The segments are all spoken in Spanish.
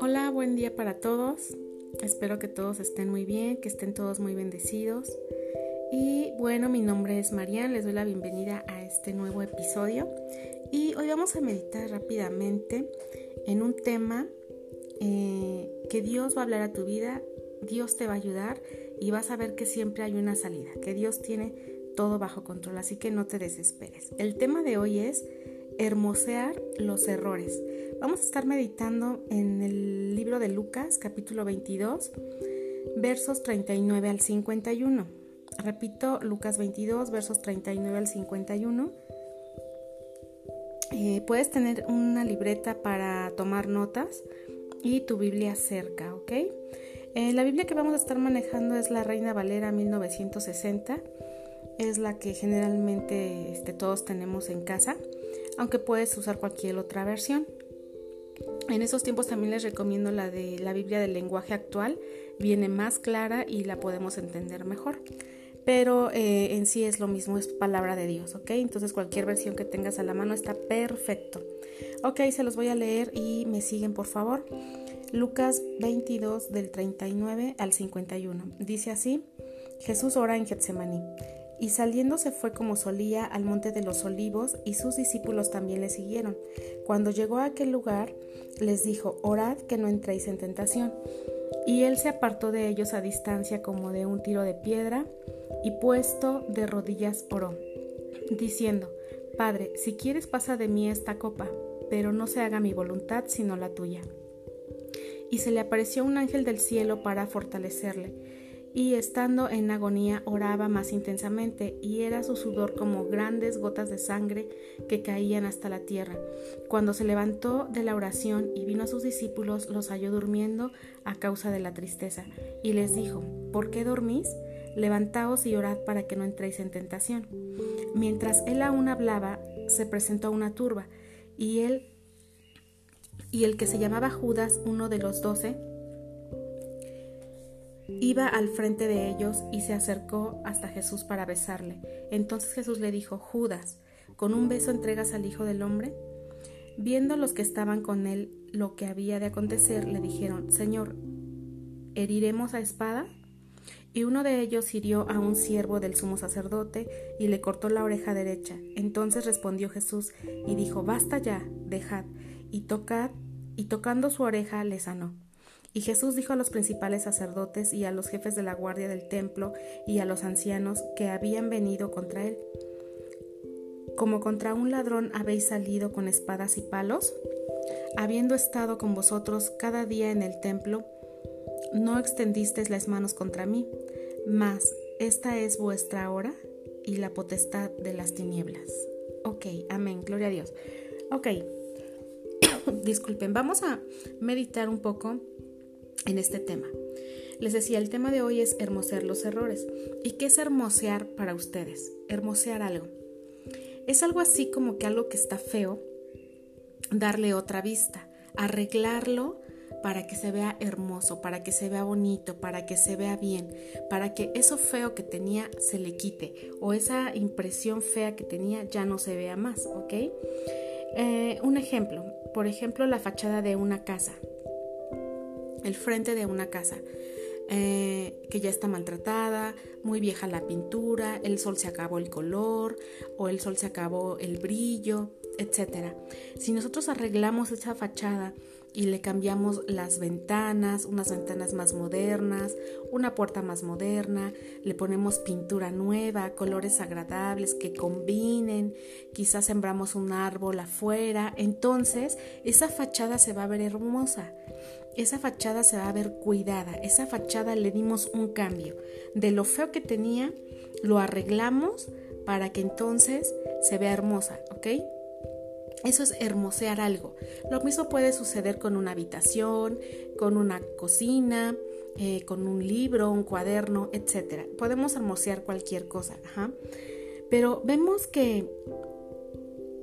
Hola, buen día para todos. Espero que todos estén muy bien, que estén todos muy bendecidos. Y bueno, mi nombre es Marian, les doy la bienvenida a este nuevo episodio. Y hoy vamos a meditar rápidamente en un tema eh, que Dios va a hablar a tu vida, Dios te va a ayudar y vas a ver que siempre hay una salida, que Dios tiene todo bajo control, así que no te desesperes. El tema de hoy es hermosear los errores. Vamos a estar meditando en el libro de Lucas, capítulo 22, versos 39 al 51. Repito, Lucas 22, versos 39 al 51. Eh, puedes tener una libreta para tomar notas y tu Biblia cerca, ¿ok? Eh, la Biblia que vamos a estar manejando es la Reina Valera 1960. Es la que generalmente este, todos tenemos en casa, aunque puedes usar cualquier otra versión. En esos tiempos también les recomiendo la de la Biblia del lenguaje actual. Viene más clara y la podemos entender mejor. Pero eh, en sí es lo mismo, es palabra de Dios, ¿ok? Entonces cualquier versión que tengas a la mano está perfecto. Ok, se los voy a leer y me siguen por favor. Lucas 22 del 39 al 51. Dice así, Jesús ora en Getsemaní. Y saliendo se fue como solía al monte de los olivos y sus discípulos también le siguieron. Cuando llegó a aquel lugar, les dijo, orad que no entréis en tentación. Y él se apartó de ellos a distancia como de un tiro de piedra y puesto de rodillas oró, diciendo, Padre, si quieres pasa de mí esta copa, pero no se haga mi voluntad sino la tuya y se le apareció un ángel del cielo para fortalecerle. Y estando en agonía oraba más intensamente, y era su sudor como grandes gotas de sangre que caían hasta la tierra. Cuando se levantó de la oración y vino a sus discípulos, los halló durmiendo a causa de la tristeza, y les dijo, ¿por qué dormís? Levantaos y orad para que no entréis en tentación. Mientras él aún hablaba, se presentó una turba, y él y el que se llamaba Judas, uno de los doce, iba al frente de ellos y se acercó hasta Jesús para besarle. Entonces Jesús le dijo, Judas, ¿con un beso entregas al Hijo del Hombre? Viendo los que estaban con él lo que había de acontecer, le dijeron, Señor, ¿heriremos a espada? Y uno de ellos hirió a un siervo del sumo sacerdote y le cortó la oreja derecha. Entonces respondió Jesús y dijo, Basta ya, dejad y tocad, y tocando su oreja le sanó. Y Jesús dijo a los principales sacerdotes y a los jefes de la guardia del templo y a los ancianos que habían venido contra él. Como contra un ladrón habéis salido con espadas y palos, habiendo estado con vosotros cada día en el templo, no extendisteis las manos contra mí, mas esta es vuestra hora y la potestad de las tinieblas. Ok, amén, gloria a Dios. Ok, disculpen, vamos a meditar un poco en este tema. Les decía, el tema de hoy es hermosear los errores. ¿Y qué es hermosear para ustedes? Hermosear algo. Es algo así como que algo que está feo, darle otra vista, arreglarlo para que se vea hermoso, para que se vea bonito, para que se vea bien, para que eso feo que tenía se le quite o esa impresión fea que tenía ya no se vea más, ¿ok? Eh, un ejemplo, por ejemplo, la fachada de una casa, el frente de una casa. Eh, que ya está maltratada, muy vieja la pintura, el sol se acabó el color o el sol se acabó el brillo, etc. Si nosotros arreglamos esa fachada y le cambiamos las ventanas, unas ventanas más modernas, una puerta más moderna, le ponemos pintura nueva, colores agradables que combinen, quizás sembramos un árbol afuera, entonces esa fachada se va a ver hermosa. Esa fachada se va a ver cuidada, esa fachada le dimos un cambio. De lo feo que tenía, lo arreglamos para que entonces se vea hermosa, ¿ok? Eso es hermosear algo. Lo mismo puede suceder con una habitación, con una cocina, eh, con un libro, un cuaderno, etc. Podemos hermosear cualquier cosa. Pero vemos que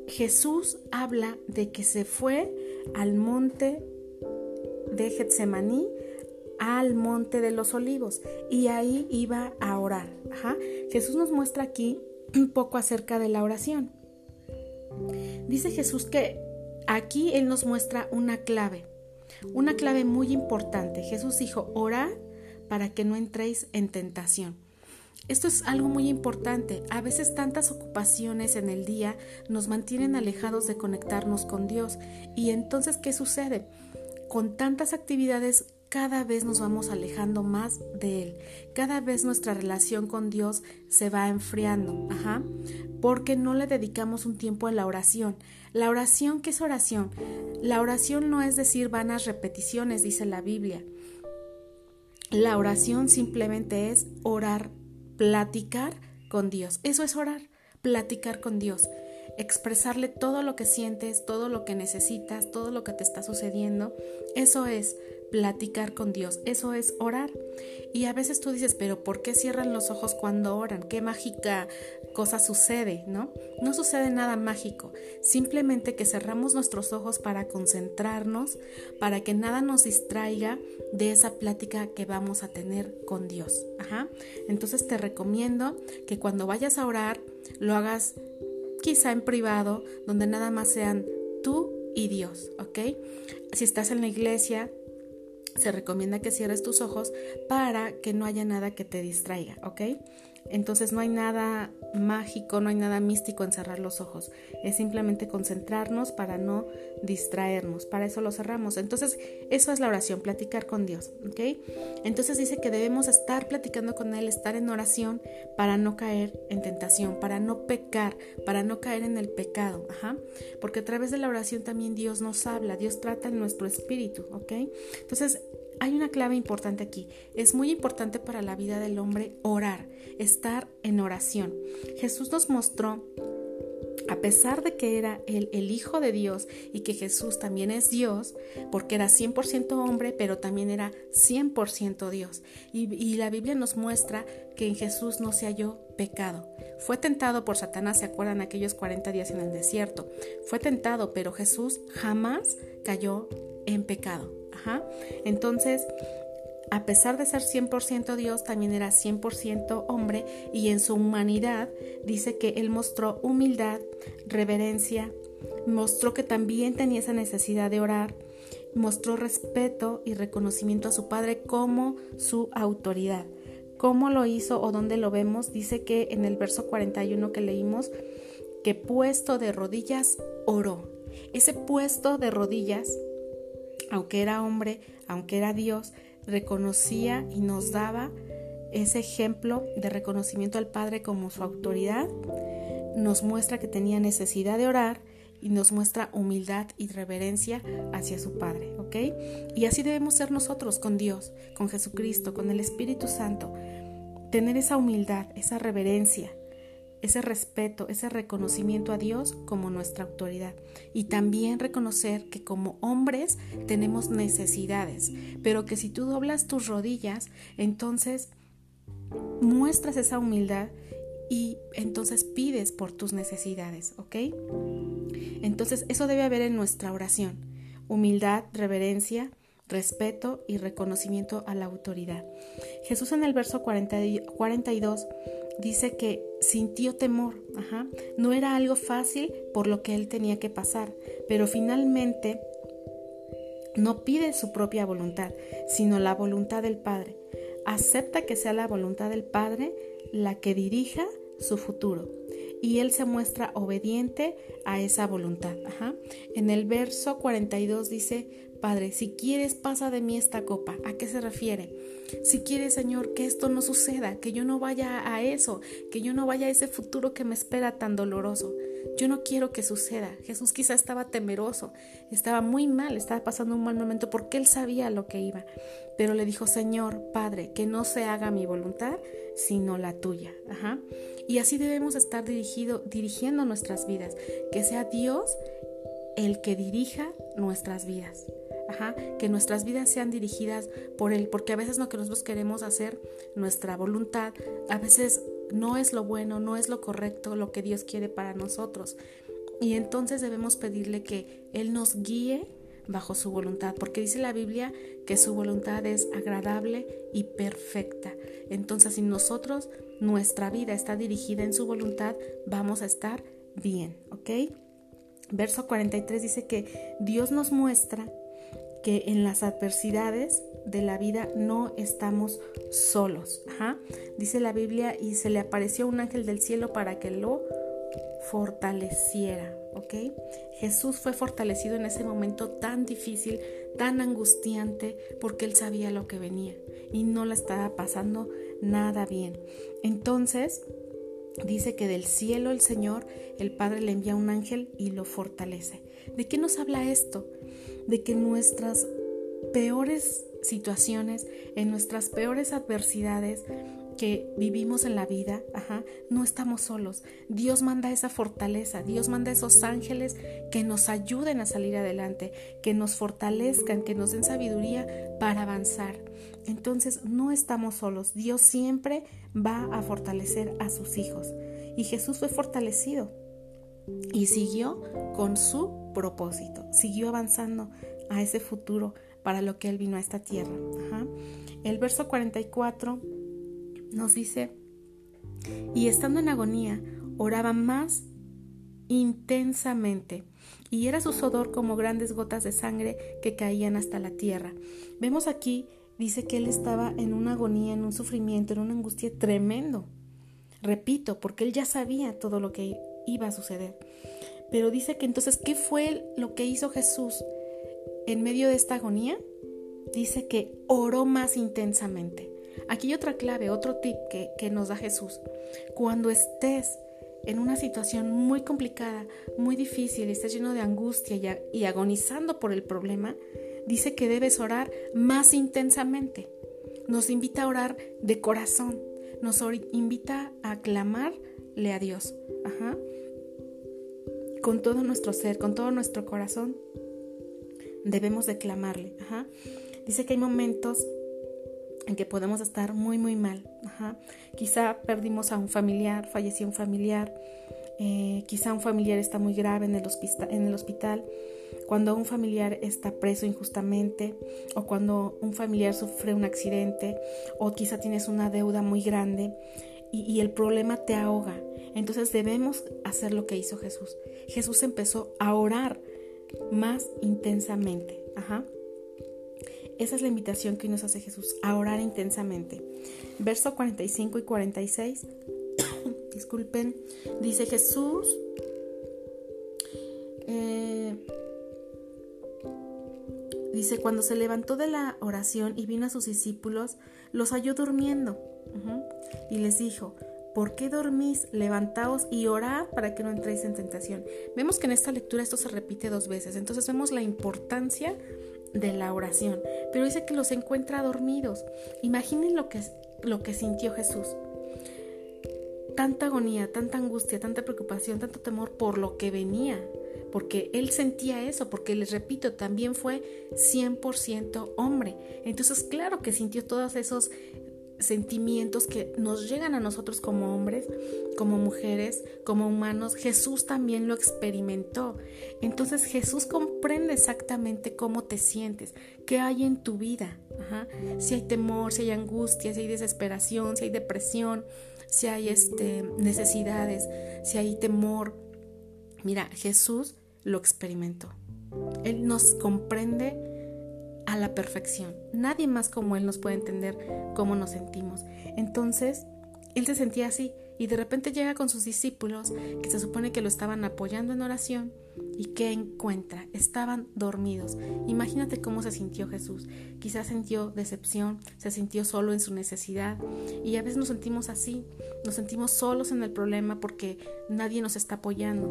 Jesús habla de que se fue al monte de Getsemaní, al monte de los olivos, y ahí iba a orar. Jesús nos muestra aquí un poco acerca de la oración. Dice Jesús que aquí Él nos muestra una clave, una clave muy importante. Jesús dijo, orad para que no entréis en tentación. Esto es algo muy importante. A veces tantas ocupaciones en el día nos mantienen alejados de conectarnos con Dios. Y entonces, ¿qué sucede? Con tantas actividades cada vez nos vamos alejando más de Él. Cada vez nuestra relación con Dios se va enfriando. Ajá. Porque no le dedicamos un tiempo a la oración. La oración, ¿qué es oración? La oración no es decir vanas repeticiones, dice la Biblia. La oración simplemente es orar platicar con Dios. Eso es orar, platicar con Dios, expresarle todo lo que sientes, todo lo que necesitas, todo lo que te está sucediendo. Eso es platicar con Dios, eso es orar. Y a veces tú dices, pero ¿por qué cierran los ojos cuando oran? ¿Qué mágica cosa sucede? ¿No? No sucede nada mágico, simplemente que cerramos nuestros ojos para concentrarnos, para que nada nos distraiga de esa plática que vamos a tener con Dios. Ajá. Entonces te recomiendo que cuando vayas a orar, lo hagas quizá en privado, donde nada más sean tú y Dios, ¿ok? Si estás en la iglesia, se recomienda que cierres tus ojos para que no haya nada que te distraiga, ¿ok? Entonces no hay nada mágico, no hay nada místico en cerrar los ojos. Es simplemente concentrarnos para no distraernos. Para eso lo cerramos. Entonces eso es la oración, platicar con Dios. ¿ok? Entonces dice que debemos estar platicando con Él, estar en oración para no caer en tentación, para no pecar, para no caer en el pecado. Ajá. Porque a través de la oración también Dios nos habla, Dios trata en nuestro espíritu. ¿ok? Entonces hay una clave importante aquí. Es muy importante para la vida del hombre orar, estar en oración. Jesús nos mostró, a pesar de que era el, el Hijo de Dios y que Jesús también es Dios, porque era 100% hombre, pero también era 100% Dios. Y, y la Biblia nos muestra que en Jesús no se halló pecado. Fue tentado por Satanás, ¿se acuerdan aquellos 40 días en el desierto? Fue tentado, pero Jesús jamás cayó en pecado. Entonces, a pesar de ser 100% Dios, también era 100% hombre y en su humanidad dice que él mostró humildad, reverencia, mostró que también tenía esa necesidad de orar, mostró respeto y reconocimiento a su Padre como su autoridad. ¿Cómo lo hizo o dónde lo vemos? Dice que en el verso 41 que leímos, que puesto de rodillas oró. Ese puesto de rodillas aunque era hombre, aunque era Dios, reconocía y nos daba ese ejemplo de reconocimiento al Padre como su autoridad, nos muestra que tenía necesidad de orar y nos muestra humildad y reverencia hacia su Padre, ¿ok? Y así debemos ser nosotros con Dios, con Jesucristo, con el Espíritu Santo, tener esa humildad, esa reverencia, ese respeto, ese reconocimiento a Dios como nuestra autoridad. Y también reconocer que como hombres tenemos necesidades, pero que si tú doblas tus rodillas, entonces muestras esa humildad y entonces pides por tus necesidades, ¿ok? Entonces eso debe haber en nuestra oración. Humildad, reverencia, respeto y reconocimiento a la autoridad. Jesús en el verso 42 dice que sintió temor, ajá. no era algo fácil por lo que él tenía que pasar, pero finalmente no pide su propia voluntad, sino la voluntad del Padre. Acepta que sea la voluntad del Padre la que dirija su futuro. Y él se muestra obediente a esa voluntad. En el verso 42 dice, Padre, si quieres, pasa de mí esta copa. ¿A qué se refiere? Si quieres, Señor, que esto no suceda, que yo no vaya a eso, que yo no vaya a ese futuro que me espera tan doloroso. Yo no quiero que suceda. Jesús quizá estaba temeroso, estaba muy mal, estaba pasando un mal momento porque él sabía lo que iba. Pero le dijo, Señor, Padre, que no se haga mi voluntad, sino la tuya. Ajá. Y así debemos estar dirigido, dirigiendo nuestras vidas, que sea Dios el que dirija nuestras vidas que nuestras vidas sean dirigidas por Él, porque a veces lo que nosotros queremos hacer, nuestra voluntad, a veces no es lo bueno, no es lo correcto, lo que Dios quiere para nosotros. Y entonces debemos pedirle que Él nos guíe bajo su voluntad, porque dice la Biblia que su voluntad es agradable y perfecta. Entonces, si nosotros, nuestra vida está dirigida en su voluntad, vamos a estar bien, ¿ok? Verso 43 dice que Dios nos muestra que en las adversidades de la vida no estamos solos. Dice la Biblia y se le apareció un ángel del cielo para que lo fortaleciera. ¿Ok? Jesús fue fortalecido en ese momento tan difícil, tan angustiante, porque él sabía lo que venía y no le estaba pasando nada bien. Entonces, dice que del cielo el Señor, el Padre le envía un ángel y lo fortalece. ¿De qué nos habla esto? De que nuestras peores situaciones, en nuestras peores adversidades, que vivimos en la vida, no estamos solos. Dios manda esa fortaleza, Dios manda esos ángeles que nos ayuden a salir adelante, que nos fortalezcan, que nos den sabiduría para avanzar. Entonces no estamos solos, Dios siempre va a fortalecer a sus hijos. Y Jesús fue fortalecido y siguió con su propósito, siguió avanzando a ese futuro para lo que Él vino a esta tierra. El verso 44 nos dice, y estando en agonía, oraba más intensamente, y era su sudor como grandes gotas de sangre que caían hasta la tierra. Vemos aquí, dice que él estaba en una agonía, en un sufrimiento, en una angustia tremendo. Repito, porque él ya sabía todo lo que iba a suceder. Pero dice que entonces, ¿qué fue lo que hizo Jesús en medio de esta agonía? Dice que oró más intensamente. Aquí hay otra clave, otro tip que, nos da Jesús. Cuando estés en una situación muy complicada, muy difícil, y estés lleno de angustia y agonizando por el problema, dice que debes orar más intensamente. Nos invita a orar de corazón, nos invita a clamarle a Dios. Ajá. Con todo nuestro ser, con todo nuestro corazón, debemos de clamarle. Ajá. Dice que hay momentos en que podemos estar muy, muy mal. Quizá perdimos a un familiar, falleció un familiar, eh, quizá un familiar está muy grave en el, en el hospital, cuando un familiar está preso injustamente o cuando un familiar sufre un accidente o quizá tienes una deuda muy grande y, el problema te ahoga. Entonces debemos hacer lo que hizo Jesús. Jesús empezó a orar más intensamente. Ajá. Esa es la invitación que hoy nos hace Jesús, a orar intensamente. Verso 45 y 46, disculpen, dice Jesús, dice, cuando se levantó de la oración y vino a sus discípulos, los halló durmiendo y les dijo, ¿Por qué dormís? Levantaos y orad para que no entréis en tentación. Vemos que en esta lectura esto se repite dos veces. Entonces vemos la importancia de la oración, pero dice que los encuentra dormidos. Imaginen lo que, lo que sintió Jesús. Tanta agonía, tanta angustia, tanta preocupación, tanto temor por lo que venía, porque él sentía eso, porque les repito, también fue 100% hombre. Entonces, claro que sintió todos esos sentimientos que nos llegan a nosotros como hombres, como mujeres, como humanos, Jesús también lo experimentó. Entonces Jesús comprende exactamente cómo te sientes, qué hay en tu vida. Si hay temor, si hay angustia, si hay desesperación, si hay depresión, si hay este, necesidades, si hay temor. Mira, Jesús lo experimentó. Él nos comprende a la perfección. Nadie más como Él nos puede entender cómo nos sentimos. Entonces, Él se sentía así y de repente llega con sus discípulos que se supone que lo estaban apoyando en oración y ¿qué encuentra? Estaban dormidos. Imagínate cómo se sintió Jesús. Quizás sintió decepción, se sintió solo en su necesidad y a veces nos sentimos así, nos sentimos solos en el problema porque nadie nos está apoyando.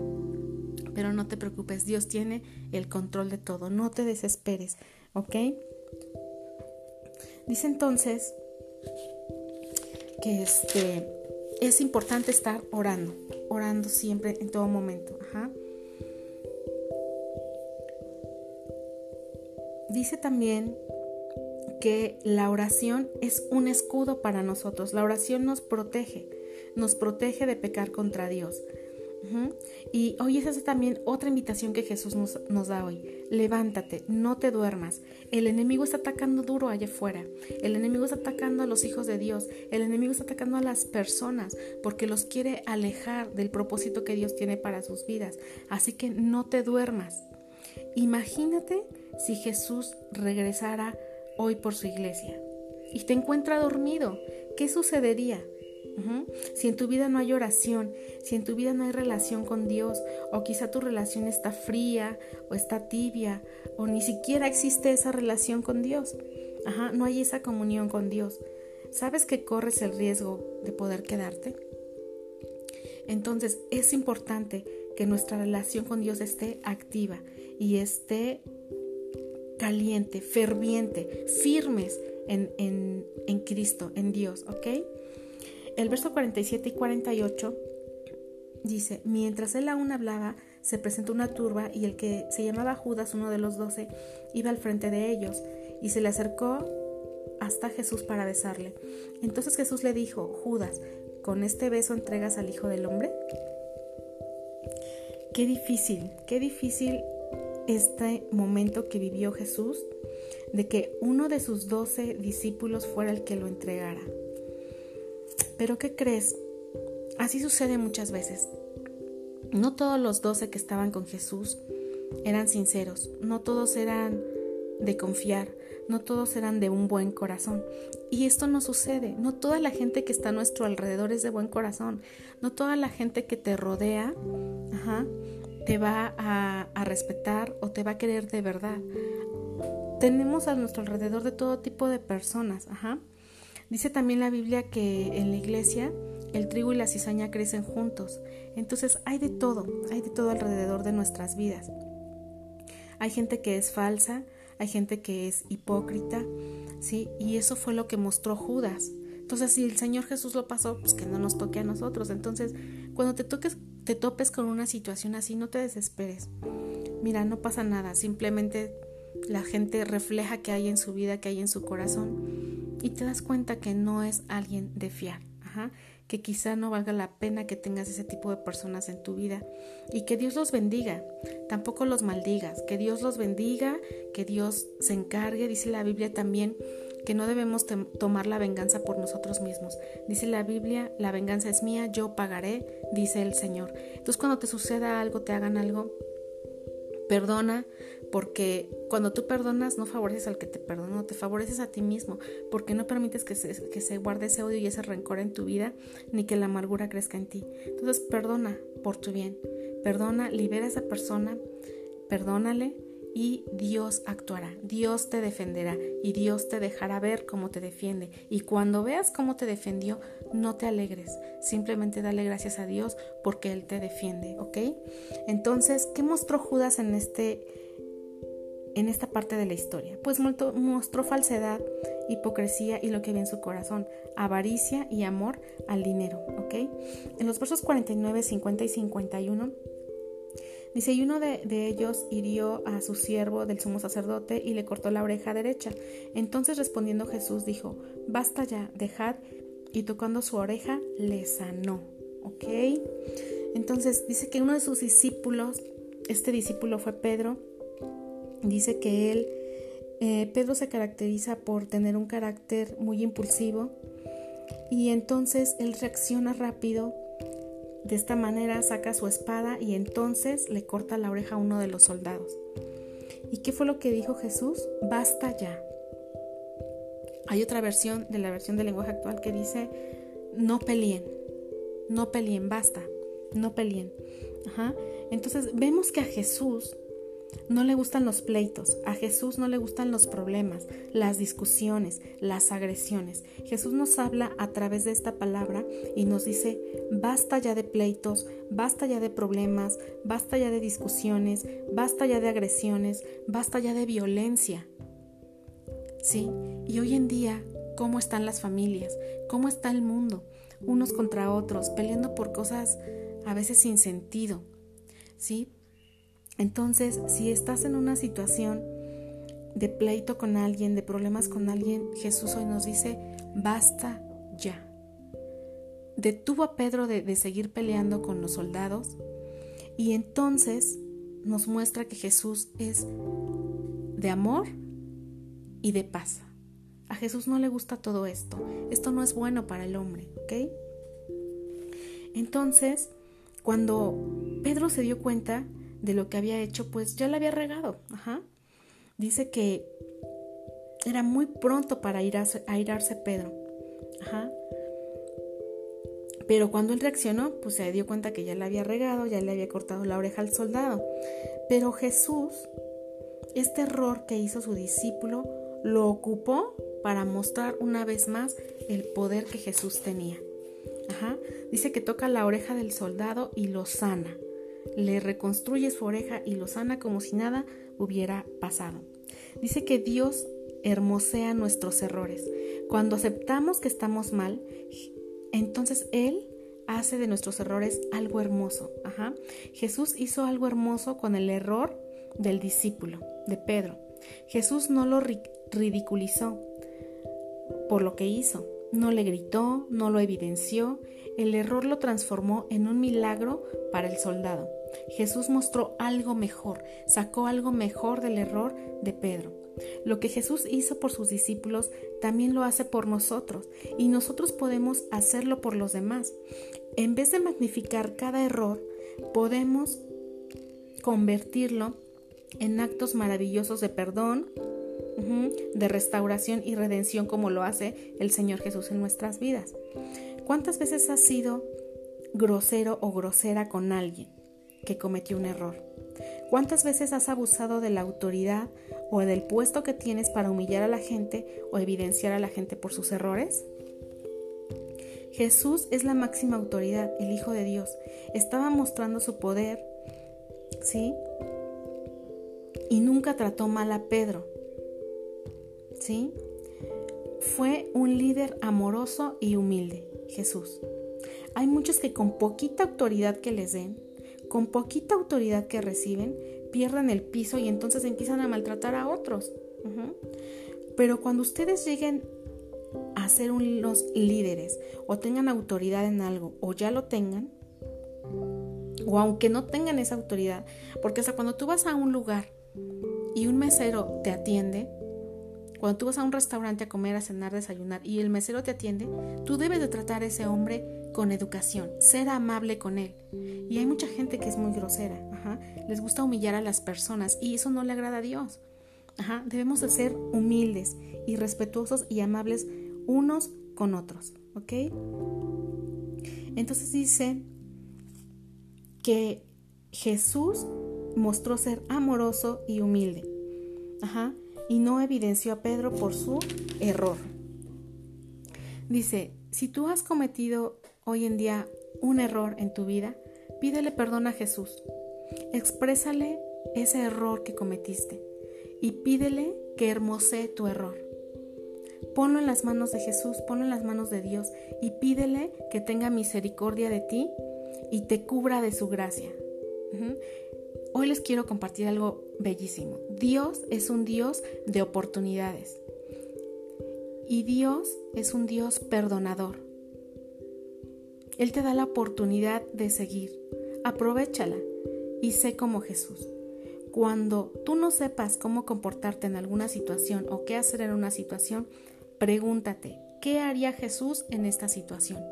Pero no te preocupes, Dios tiene el control de todo, no te desesperes. ¿Ok? Dice entonces este, es importante estar orando, orando siempre, en todo momento. Dice también que la oración es un escudo para nosotros. La oración nos protege, nos protege de pecar contra Dios. Y hoy esa es también otra invitación que Jesús nos, nos, da hoy. Levántate, no te duermas. El enemigo está atacando duro allá afuera. El enemigo está atacando a los hijos de Dios. El enemigo está atacando a las personas porque los quiere alejar del propósito que Dios tiene para sus vidas. Así que no te duermas. Imagínate si Jesús regresara hoy por su iglesia y te encuentra dormido. ¿Qué sucedería? Si en tu vida no hay oración, si en tu vida no hay relación con Dios, o quizá tu relación está fría o está tibia, o ni siquiera existe esa relación con Dios, Ajá, no hay esa comunión con Dios, ¿sabes que corres el riesgo de poder quedarte? Entonces es importante que nuestra relación con Dios esté activa y esté caliente, ferviente, firmes en, en, en Cristo, en Dios, ¿ok? El verso 47 y 48 dice, mientras él aún hablaba, se presentó una turba y el que se llamaba Judas, uno de los doce, iba al frente de ellos y se le acercó hasta Jesús para besarle. Entonces Jesús le dijo, Judas, ¿con este beso entregas al Hijo del Hombre? Qué difícil, qué difícil este momento que vivió Jesús de que uno de sus doce discípulos fuera el que lo entregara. Pero ¿qué crees? Así sucede muchas veces. No todos los doce que estaban con Jesús eran sinceros, no todos eran de confiar, no todos eran de un buen corazón. Y esto no sucede, no toda la gente que está a nuestro alrededor es de buen corazón, no toda la gente que te rodea te va a, a respetar o te va a querer de verdad. Tenemos a nuestro alrededor de todo tipo de personas, ajá. Dice también la Biblia que en la iglesia el trigo y la cizaña crecen juntos. Entonces hay de todo, hay de todo alrededor de nuestras vidas. Hay gente que es falsa, hay gente que es hipócrita, ¿sí? Y eso fue lo que mostró Judas. Entonces, si el Señor Jesús lo pasó, pues que no nos toque a nosotros. Entonces, cuando te toques, te topes con una situación así, no te desesperes. Mira, no pasa nada, simplemente la gente refleja que hay en su vida, que hay en su corazón y te das cuenta que no es alguien de fiar, que quizá no valga la pena que tengas ese tipo de personas en tu vida y que Dios los bendiga, tampoco los maldigas, que Dios los bendiga, que Dios se encargue, dice la Biblia también que no debemos tomar la venganza por nosotros mismos. Dice la Biblia, la venganza es mía, yo pagaré, dice el Señor. Entonces cuando te suceda algo, te hagan algo, Perdona porque cuando tú perdonas no favoreces al que te perdonó, te favoreces a ti mismo porque no permites que se, que se guarde ese odio y ese rencor en tu vida ni que la amargura crezca en ti. Entonces perdona por tu bien, perdona, libera a esa persona, perdónale y Dios actuará, Dios te defenderá y Dios te dejará ver cómo te defiende. Y cuando veas cómo te defendió, no te alegres, simplemente dale gracias a Dios porque Él te defiende, ¿ok? Entonces, ¿qué mostró Judas en este en esta parte de la historia? Pues mostró falsedad, hipocresía y lo que había en su corazón, avaricia y amor al dinero, ¿ok? En los versos 49, 50 y 51 Dice, y uno de, ellos hirió a su siervo del sumo sacerdote y le cortó la oreja derecha. Entonces respondiendo Jesús dijo, basta ya, dejad, y tocando su oreja le sanó. ¿Ok? Entonces dice que uno de sus discípulos, este discípulo fue Pedro, dice que él, eh, Pedro se caracteriza por tener un carácter muy impulsivo y entonces él reacciona rápido de esta manera saca su espada y entonces le corta la oreja a uno de los soldados. ¿Y qué fue lo que dijo Jesús? Basta ya. Hay otra versión de la versión del lenguaje actual que dice, no peleen, no peleen, basta, no peleen. Entonces vemos que a Jesús no le gustan los pleitos, a Jesús no le gustan los problemas, las discusiones, las agresiones. Jesús nos habla a través de esta palabra y nos dice, basta ya de pleitos, basta ya de problemas, basta ya de discusiones, basta ya de agresiones, basta ya de violencia. ¿Sí? Y hoy en día, ¿cómo están las familias? ¿Cómo está el mundo? Unos contra otros, peleando por cosas a veces sin sentido. ¿Sí? Entonces, si estás en una situación de pleito con alguien, de problemas con alguien, Jesús hoy nos dice, basta ya. Detuvo a Pedro de, seguir peleando con los soldados Y entonces nos muestra que Jesús es de amor y de paz. A Jesús no le gusta todo esto. Esto no es bueno para el hombre, ¿ok? Entonces, cuando Pedro se dio cuenta de lo que había hecho, pues ya le había regado. Dice que era muy pronto para irarse, airarse Pedro. Ajá. Pero cuando él reaccionó, pues se dio cuenta que ya le había regado, ya le había cortado la oreja al soldado. Pero Jesús, este error que hizo su discípulo, lo ocupó para mostrar una vez más el poder que Jesús tenía. Dice que toca la oreja del soldado y lo sana. Le reconstruye su oreja y lo sana como si nada hubiera pasado. Dice que Dios hermosea nuestros errores. Cuando aceptamos que estamos mal, entonces Él hace de nuestros errores algo hermoso. Ajá. Jesús hizo algo hermoso con el error del discípulo, de Pedro. Jesús no lo ridiculizó por lo que hizo, no le gritó, no lo evidenció, el error lo transformó en un milagro para el soldado. Jesús mostró algo mejor, sacó algo mejor del error de Pedro. Lo que Jesús hizo por sus discípulos también lo hace por nosotros y nosotros podemos hacerlo por los demás. En vez de magnificar cada error, podemos convertirlo en actos maravillosos de perdón, de restauración y redención como lo hace el Señor Jesús en nuestras vidas. ¿Cuántas veces has sido grosero o grosera con alguien que cometió un error? ¿Cuántas veces has abusado de la autoridad o del puesto que tienes para humillar a la gente o evidenciar a la gente por sus errores? Jesús es la máxima autoridad, el Hijo de Dios. Estaba mostrando su poder, ¿sí? Y nunca trató mal a Pedro. ¿sí? Fue un líder amoroso y humilde, Jesús. Hay muchos que con poquita autoridad que les den, con poquita autoridad que reciben, pierden el piso y entonces empiezan a maltratar a otros. Pero cuando ustedes lleguen a ser unos líderes o tengan autoridad en algo o ya lo tengan, o aunque no tengan esa autoridad, porque hasta cuando tú vas a un lugar y un mesero te atiende, cuando tú vas a un restaurante a comer, a cenar, desayunar y el mesero te atiende, tú debes de tratar a ese hombre con educación, ser amable con él. Y hay mucha gente que es muy grosera, les gusta humillar a las personas y eso no le agrada a Dios. debemos de ser humildes y respetuosos y amables unos con otros, ¿ok? Entonces dice que Jesús mostró ser amoroso y humilde. Ajá y no evidenció a Pedro por su error. Dice, si tú has cometido hoy en día un error en tu vida, pídele perdón a Jesús. Exprésale ese error que cometiste y pídele que hermosee tu error. Ponlo en las manos de Jesús, ponlo en las manos de Dios y pídele que tenga misericordia de ti y te cubra de su gracia. Hoy les quiero compartir algo bellísimo. Dios es un Dios de oportunidades. Y Dios es un Dios perdonador. Él te da la oportunidad de seguir. Aprovechala y sé como Jesús. Cuando tú no sepas cómo comportarte en alguna situación o qué hacer en una situación, pregúntate, ¿qué haría Jesús en esta situación?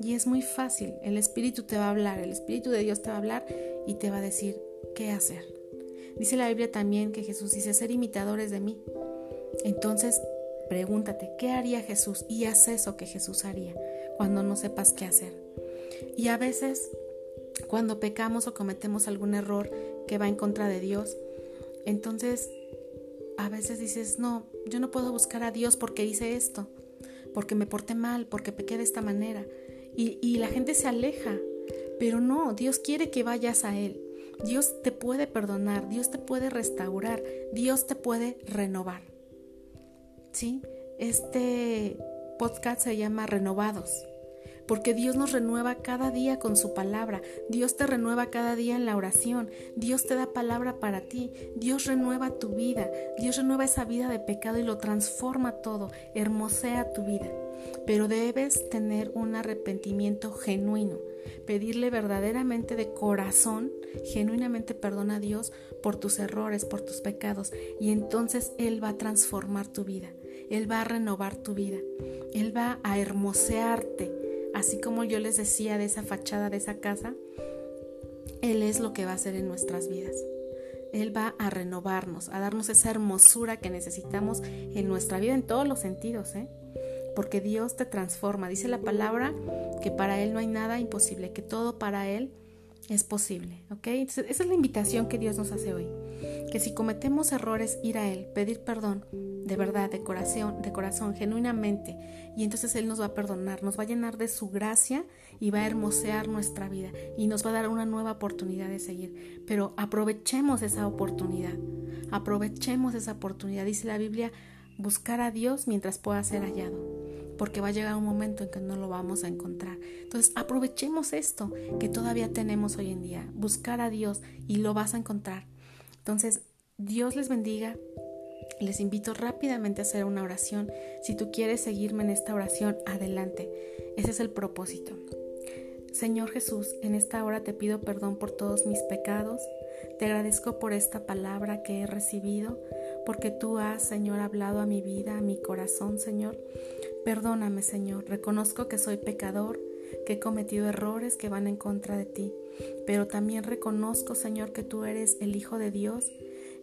Y es muy fácil, el Espíritu te va a hablar, el Espíritu de Dios te va a hablar y te va a decir, qué hacer. Dice la Biblia también que Jesús dice ser imitadores de mí. Entonces, pregúntate, ¿qué haría Jesús? Y haz eso que Jesús haría cuando no sepas qué hacer. Y a veces, cuando pecamos o cometemos algún error que va en contra de Dios, entonces a veces dices, no, yo no puedo buscar a Dios porque hice esto, porque me porté mal, porque pequé de esta manera. Y, y la gente se aleja, pero no, Dios quiere que vayas a Él. Dios te puede perdonar, Dios te puede restaurar, Dios te puede renovar. ¿Sí? Este podcast se llama Renovados, porque Dios nos renueva cada día con su palabra, Dios te renueva cada día en la oración, Dios te da palabra para ti, Dios renueva tu vida, Dios renueva esa vida de pecado y lo transforma todo, hermosea tu vida, pero debes tener un arrepentimiento genuino pedirle verdaderamente de corazón, genuinamente perdón a Dios por tus errores, por tus pecados, y entonces Él va a transformar tu vida, Él va a renovar tu vida, Él va a hermosearte, así como yo les decía de esa fachada de esa casa, Él es lo que va a hacer en nuestras vidas. Él va a renovarnos, a darnos esa hermosura que necesitamos en nuestra vida en todos los sentidos, ¿eh? porque Dios te transforma. Dice la palabra que para Él no hay nada imposible, que todo para Él es posible, ¿ok? esa es la invitación que Dios nos hace hoy. Que si cometemos errores, ir a Él, pedir perdón, de verdad, de corazón, de corazón, genuinamente, y entonces Él nos va a perdonar, nos va a llenar de su gracia y va a hermosear nuestra vida y nos va a dar una nueva oportunidad de seguir. Pero aprovechemos esa oportunidad, aprovechemos esa oportunidad. Dice la Biblia, buscar a Dios mientras pueda ser hallado porque va a llegar un momento en que no lo vamos a encontrar. Entonces aprovechemos esto que todavía tenemos hoy en día, buscar a Dios y lo vas a encontrar. Entonces, Dios les bendiga. Les invito rápidamente a hacer una oración. Si tú quieres seguirme en esta oración, adelante. Ese es el propósito. Señor Jesús, en esta hora te pido perdón por todos mis pecados. Te agradezco por esta palabra que he recibido, porque tú has, Señor, hablado a mi vida, a mi corazón, Señor. Perdóname, Señor, reconozco que soy pecador, que he cometido errores que van en contra de ti, pero también reconozco, Señor, que tú eres el Hijo de Dios,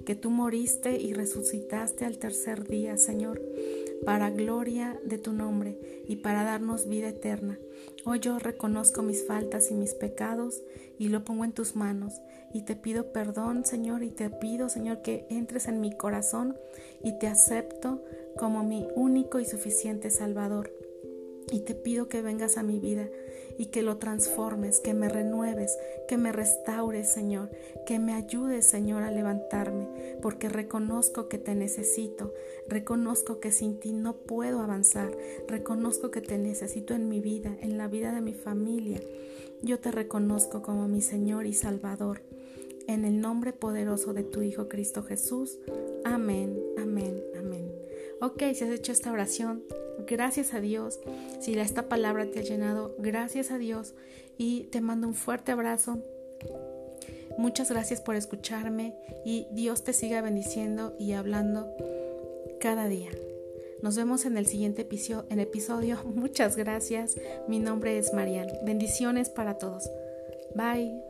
que tú moriste y resucitaste al tercer día, Señor, para gloria de tu nombre y para darnos vida eterna. Hoy yo reconozco mis faltas y mis pecados y lo pongo en tus manos y te pido perdón, Señor, y te pido, Señor, que entres en mi corazón y te acepto como mi único y suficiente Salvador. Y te pido que vengas a mi vida y que lo transformes, que me renueves, que me restaures, Señor, que me ayudes, Señor, a levantarme, porque reconozco que te necesito, reconozco que sin ti no puedo avanzar, reconozco que te necesito en mi vida, en la vida de mi familia. Yo te reconozco como mi Señor y Salvador. En el nombre poderoso de tu Hijo Cristo Jesús. Amén, amén, amén. Ok, si has hecho esta oración, gracias a Dios. Si esta palabra te ha llenado, gracias a Dios. Y te mando un fuerte abrazo. Muchas gracias por escucharme y Dios te siga bendiciendo y hablando cada día. Nos vemos en el siguiente episodio. Muchas gracias. Mi nombre es Marian. Bendiciones para todos. Bye.